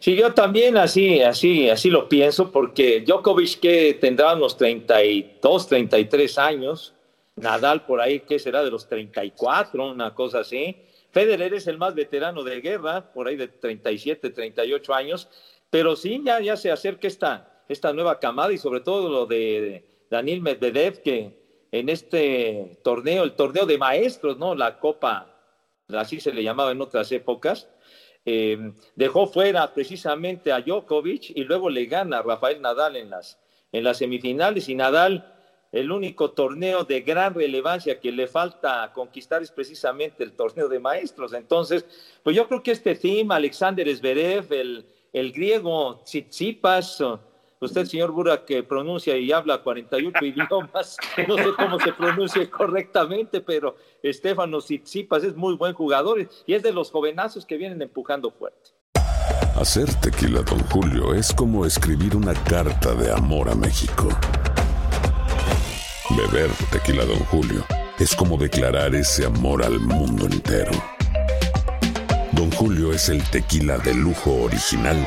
Sí, yo también así, así, así lo pienso, porque Djokovic que tendrá unos 32, 33 años, Nadal por ahí que será de los 34, una cosa así. Federer es el más veterano de guerra, por ahí de 37, 38 años, pero sí, ya, ya se acerca esta, esta nueva camada y sobre todo lo de Daniel Medvedev, que en este torneo, el torneo de maestros, ¿no? La Copa, así se le llamaba en otras épocas, eh, dejó fuera precisamente a Djokovic y luego le gana a Rafael Nadal en las, en las semifinales y Nadal el único torneo de gran relevancia que le falta conquistar es precisamente el torneo de maestros. Entonces, pues yo creo que este team, Alexander Zverev, el, el griego Tsitsipas, Usted, señor Bura, que pronuncia y habla 48 [LAUGHS] idiomas, no sé cómo se pronuncia correctamente, pero Estefano Tsitsipas es muy buen jugador y es de los jovenazos que vienen empujando fuerte. Hacer tequila, don Julio, es como escribir una carta de amor a México. Beber tequila, don Julio, es como declarar ese amor al mundo entero. Don Julio es el tequila de lujo original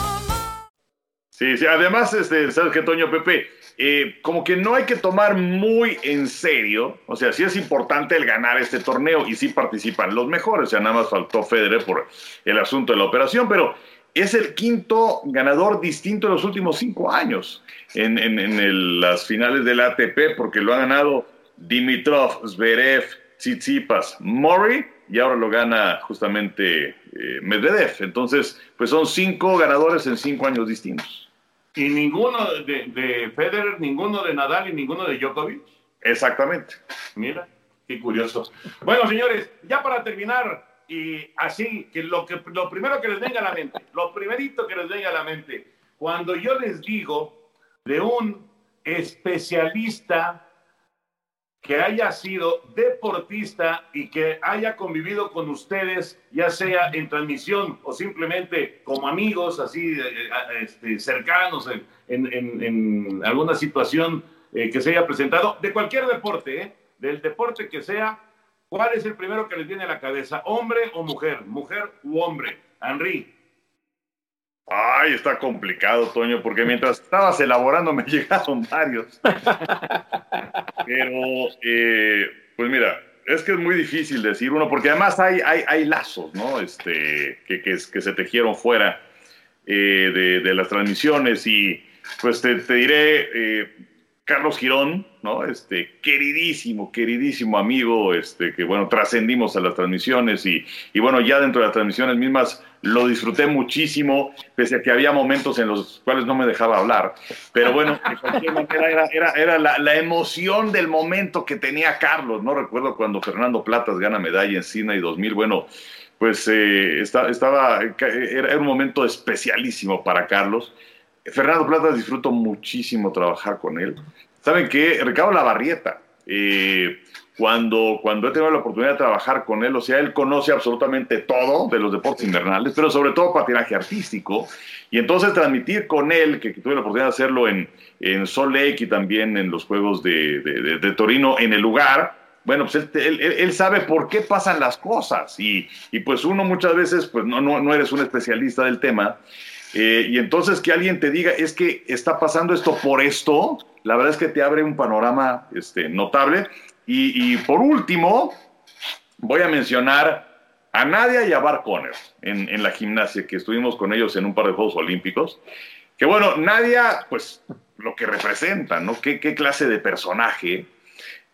Sí, sí, además, este, ¿sabes qué, Toño Pepe? Eh, como que no hay que tomar muy en serio, o sea, sí es importante el ganar este torneo y sí participan los mejores, o sea, nada más faltó Federer por el asunto de la operación, pero es el quinto ganador distinto en los últimos cinco años en, las finales del ATP, porque lo ha ganado Dimitrov, Zverev, Tsitsipas, Murray y ahora lo gana justamente eh, Medvedev. Entonces, pues son cinco ganadores en cinco años distintos. Y ninguno de, de Federer, ninguno de Nadal y ninguno de Djokovic. Exactamente. Mira, qué curioso. Bueno, señores, ya para terminar, y así, que lo, que lo primero que les venga a la mente, lo primerito que les venga a la mente, cuando yo les digo de un especialista que haya sido deportista y que haya convivido con ustedes, ya sea en transmisión o simplemente como amigos, así eh, eh, este, cercanos en, alguna situación eh, que se haya presentado, de cualquier deporte, ¿eh? del deporte que sea, ¿cuál es el primero que les viene a la cabeza? ¿Hombre o mujer? ¿Mujer u hombre? Henry. Ay, está complicado, Toño, porque mientras estabas elaborando me [LAUGHS] llegaron varios. Pero, eh, pues mira, es que es muy difícil decir uno, porque además hay, hay, hay lazos, ¿no? Este, que, que, se tejieron fuera eh, de, de las transmisiones y pues te, te diré, eh, Carlos Girón, ¿no? Este, queridísimo, queridísimo amigo, este, que bueno, trascendimos a las transmisiones y, y bueno, ya dentro de las transmisiones mismas lo disfruté muchísimo, pese a que había momentos en los cuales no me dejaba hablar. Pero bueno, de cualquier manera era, era, la, emoción del momento que tenía Carlos, ¿no? Recuerdo cuando Fernando Platas gana medalla en Sina y 2000, bueno, pues eh, esta- estaba, era, era un momento especialísimo para Carlos. Fernando Platas disfruto muchísimo trabajar con él. ¿Saben qué? Ricardo Lavarrieta, eh, cuando, cuando he tenido la oportunidad de trabajar con él, o sea, él conoce absolutamente todo de los deportes invernales, pero sobre todo patinaje artístico. Y entonces transmitir con él, que, que tuve la oportunidad de hacerlo en, en Salt Lake y también en los Juegos de, de- de- de Torino, en el lugar, bueno, pues él, él- él- él sabe por qué pasan las cosas. Y, y pues uno muchas veces, pues no, no, no eres un especialista del tema. Eh, y entonces que alguien te diga, es que está pasando esto por esto, la verdad es que te abre un panorama este, notable. Y, por último, voy a mencionar a Nadia y a Bar Conner en, la gimnasia, que estuvimos con ellos en un par de Juegos Olímpicos. Que bueno, Nadia, pues lo que representa, ¿no? ¿Qué, qué clase de personaje?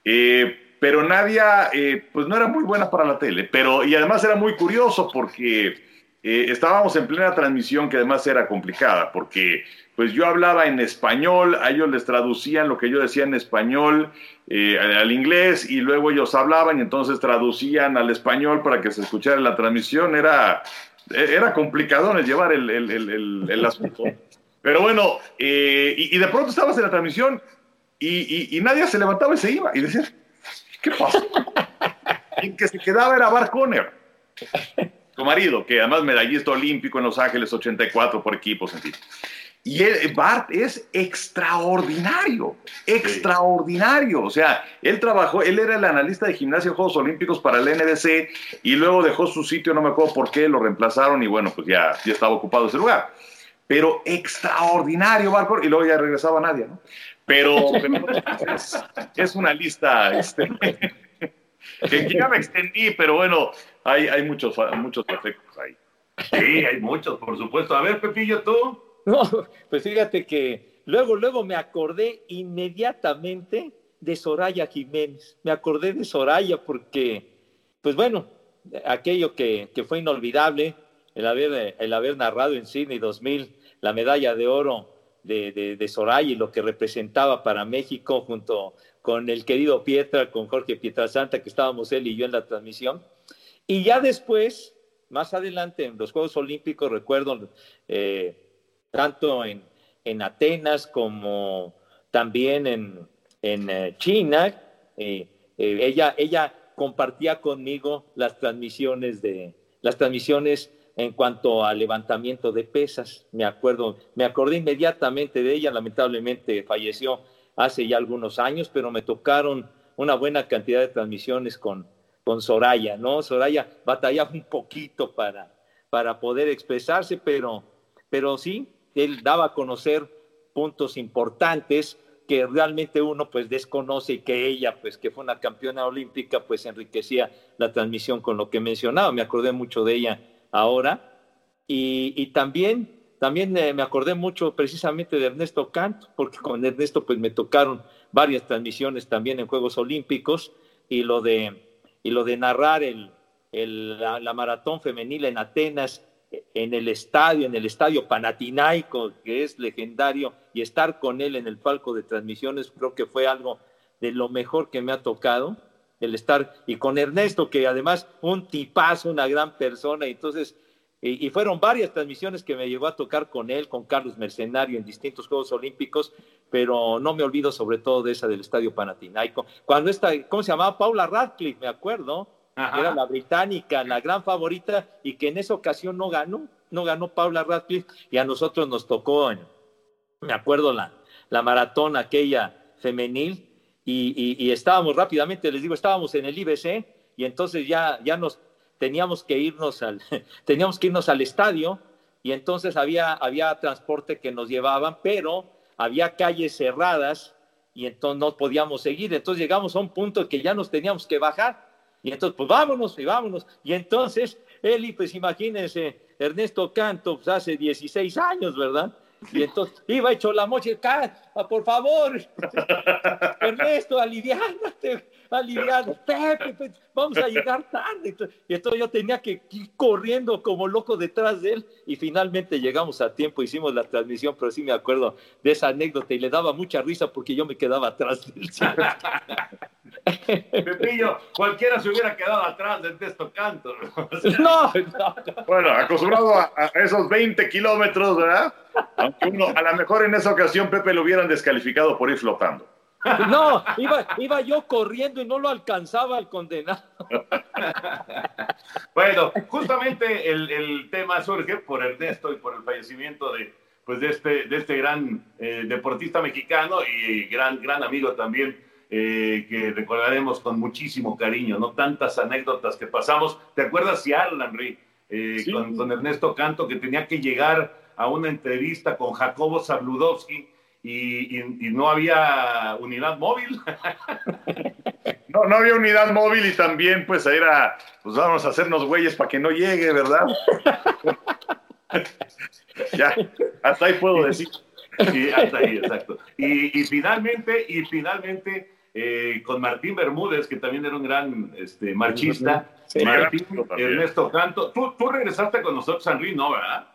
Eh, pero Nadia, eh, pues no era muy buena para la tele, pero y además era muy curioso porque eh, estábamos en plena transmisión que además era complicada, porque pues yo hablaba en español, a ellos les traducían lo que yo decía en español eh, al inglés y luego ellos hablaban y entonces traducían al español para que se escuchara la transmisión, era, era complicado llevar el, el, el, el- el asunto. Pero bueno, eh, y, y de pronto estabas en la transmisión y, y, y nadie se levantaba y se iba. Y decía, ¿qué pasa? y el que se quedaba era Bar Conner, tu marido, que además medallista olímpico en Los Ángeles 84 por equipos, en fin. Y él, Bart es extraordinario, extraordinario. O sea, él trabajó, él era el analista de gimnasia de Juegos Olímpicos para el NBC y luego dejó su sitio, no me acuerdo por qué, lo reemplazaron y bueno, pues ya, ya estaba ocupado ese lugar. Pero extraordinario, Bart, y luego ya regresaba nadie, ¿no? Pero, [LAUGHS] es, una lista este, [LAUGHS] que ya me extendí, pero bueno, hay, hay muchos, muchos efectos ahí. Sí, hay muchos, por supuesto. A ver, Pepillo, tú. No, pues fíjate que luego, luego me acordé inmediatamente de Soraya Jiménez. Me acordé de Soraya porque, pues bueno, aquello que, fue inolvidable, el haber, el haber narrado en Sydney 2000 la medalla de oro de, de, Soraya y lo que representaba para México junto con el querido Pietra, con Jorge Pietrasanta, que estábamos él y yo en la transmisión. Y ya después, más adelante, en los Juegos Olímpicos, recuerdo eh, tanto en, en Atenas como también en, en eh, China. Eh, ella, ella compartía conmigo las transmisiones de las transmisiones en cuanto al levantamiento de pesas. Me acuerdo, me acordé inmediatamente de ella, lamentablemente falleció hace ya algunos años, pero me tocaron una buena cantidad de transmisiones con, con Soraya, ¿no? Soraya batallaba un poquito para, para poder expresarse, pero, pero sí, él daba a conocer puntos importantes que realmente uno pues desconoce y que ella pues que fue una campeona olímpica pues enriquecía la transmisión con lo que mencionaba, me acordé mucho de ella ahora y, también también eh, me acordé mucho precisamente de Ernesto Canto, porque con Ernesto pues me tocaron varias transmisiones también en Juegos Olímpicos y lo de, y lo de narrar el, la, maratón femenil en Atenas en el estadio, en el estadio Panatinaico, que es legendario, y estar con él en el palco de transmisiones, creo que fue algo de lo mejor que me ha tocado, el estar, y con Ernesto, que además un tipazo, una gran persona, y entonces, y, fueron varias transmisiones que me llegó a tocar con él, con Carlos Mercenario en distintos Juegos Olímpicos, pero no me olvido sobre todo de esa del Estadio Panatinaico. Cuando esta, ¿cómo se llamaba? Paula Radcliffe, me acuerdo, era la británica, la gran favorita, y que en esa ocasión no ganó, no ganó Paula Radcliffe, y a nosotros nos tocó, me acuerdo, la, la maratón aquella femenil, y, estábamos rápidamente, les digo, estábamos en el IBC, y entonces ya, ya nos teníamos que irnos al, [LAUGHS] teníamos que irnos al estadio, y entonces había, había transporte que nos llevaban, pero había calles cerradas, y entonces no podíamos seguir, entonces llegamos a un punto que ya nos teníamos que bajar, y entonces, pues vámonos y vámonos. Y entonces, Eli, pues imagínense, Ernesto Canto, pues hace 16 años, ¿verdad? Y entonces iba hecho la mocha, por favor, [LAUGHS] Ernesto, aliviánate, aliviánate, Pepe, vamos a llegar tarde. Y entonces yo tenía que ir corriendo como loco detrás de él y finalmente llegamos a tiempo, hicimos la transmisión, pero sí me acuerdo de esa anécdota y le daba mucha risa porque yo me quedaba atrás de él. [LAUGHS] Pepillo, cualquiera se hubiera quedado atrás del texto canto. no, Bueno, acostumbrado a, esos 20 kilómetros, ¿verdad? Aunque uno, a lo mejor en esa ocasión Pepe lo hubieran descalificado por ir flotando. No, iba, iba yo corriendo y no lo alcanzaba al condenado. [LAUGHS] Bueno, justamente el, tema surge por Ernesto y por el fallecimiento de, pues de, este, de este gran eh, deportista mexicano y gran, gran amigo también eh, que recordaremos con muchísimo cariño, ¿no? Tantas anécdotas que pasamos. ¿Te acuerdas, si Alan, eh, con, Ernesto Canto, que tenía que llegar a una entrevista con Jacobo Zabludowski y, no había unidad móvil? [LAUGHS] no, no había unidad móvil y también, pues, era, pues vamos a hacernos güeyes para que no llegue, ¿verdad? [LAUGHS] ya, hasta ahí puedo decir. Sí, hasta ahí, exacto. Y, y, finalmente, y finalmente, eh, con Martín Bermúdez, que también era un gran este, marchista. Martín, Ernesto Canto. ¿Tú, regresaste con nosotros, Henry, ¿no, verdad?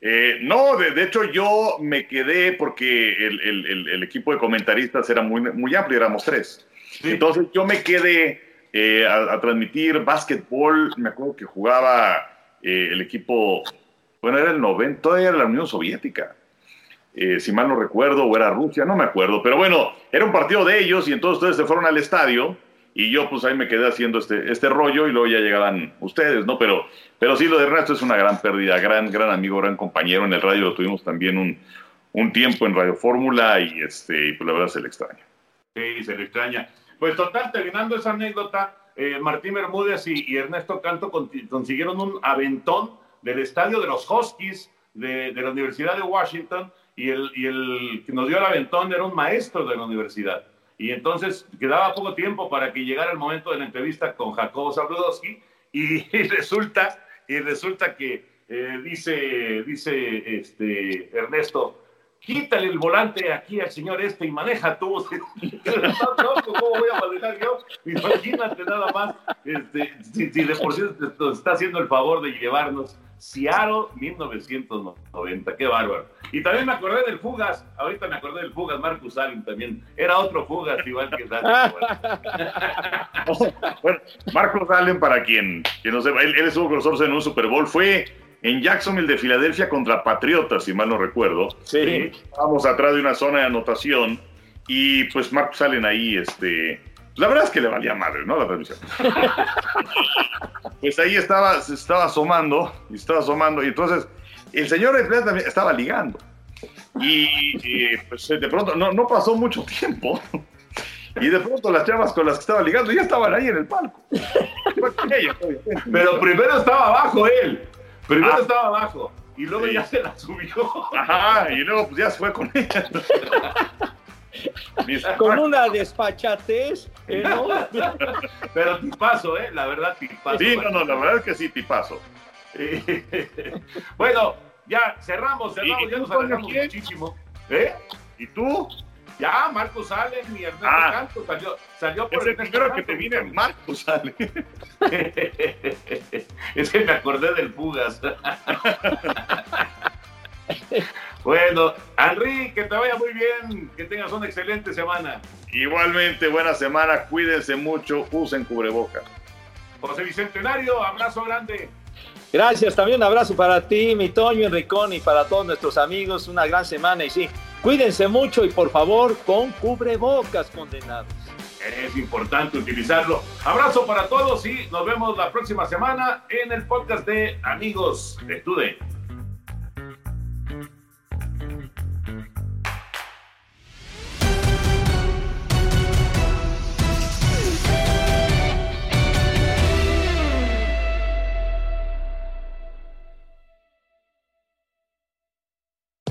Eh, no, de, hecho yo me quedé porque el, equipo de comentaristas era muy, muy amplio, éramos tres. Entonces yo me quedé eh, a, transmitir básquetbol, me acuerdo que jugaba el equipo, bueno, era el 90, todavía era la Unión Soviética. Eh, si mal no recuerdo, o era Rusia, no me acuerdo, pero bueno, era un partido de ellos y entonces ustedes se fueron al estadio y yo pues ahí me quedé haciendo este, este rollo y luego ya llegarán ustedes, ¿no? Pero, pero sí, lo de Ernesto es una gran pérdida, gran, gran amigo, gran compañero. En el radio lo tuvimos también un, un tiempo en Radio Fórmula y, este, y pues la verdad se le extraña. Sí, se le extraña. Pues total, terminando esa anécdota, eh, Martín Bermúdez y, Ernesto Canto con- consiguieron un aventón del estadio de los Huskies de, de la Universidad de Washington y el, y el que nos dio el aventón era un maestro de la universidad. Y entonces quedaba poco tiempo para que llegara el momento de la entrevista con Jacobo Zabludowski y, [LAUGHS] resulta, y resulta que eh, dice, dice este, Ernesto, quítale el volante aquí al señor este y maneja tú. [LAUGHS] ¿Cómo voy a manejar yo? Imagínate nada más, este, si, si de por sí nos está haciendo el favor de llevarnos Seattle 1990, qué bárbaro. Y también me acordé del Fugas, ahorita me acordé del Fugas, Marcus Allen también, era otro Fugas igual que Santos. Bueno, [LAUGHS] Marcos Allen, para quien, quien no sepa, él, él estuvo con nosotros en un Super Bowl, fue en Jacksonville de Filadelfia contra Patriotas, si mal no recuerdo. Sí. Estábamos atrás de una zona de anotación y pues Marcos Allen ahí, este, la verdad es que le valía madre, ¿no? La transmisión. [LAUGHS] pues ahí estaba, se estaba asomando, y estaba asomando, y entonces el señor de Plata también estaba ligando. Y, y, pues de pronto, no, no pasó mucho tiempo. [LAUGHS] Y de pronto las chavas con las que estaba ligando ya estaban ahí en el palco. [LAUGHS] Pero primero estaba abajo él, primero Ah. estaba abajo y luego Sí. ya se la subió. Ajá, y luego pues ya se fue con ella. [LAUGHS] Con una despachatez enorme. Pero tipazo, ¿eh? La verdad, tipazo. Sí, no, no, la verdad es que sí, tipazo. bueno, ya cerramos, cerramos, ¿Y ya nos alargamos muchísimo. ¿Eh? ¿Y tú? Ya, Marcos Allen y Ernesto Ah. Canto salió, salió por Es el Ernesto primero que te viene Marcos [LAUGHS] Allen. es que me acordé del Pugas. [LAUGHS] bueno, Henry, que te vaya muy bien, que tengas una excelente semana. Igualmente, buena semana, cuídense mucho, usen cubreboca. José Bicentenario, abrazo grande. Gracias, también un abrazo para ti, mi Toño Enricón, y para todos nuestros amigos. Una gran semana y sí, cuídense mucho y por favor, con cubrebocas condenados. Es importante utilizarlo. Abrazo para todos y nos vemos la próxima semana en el podcast de Amigos de Tude.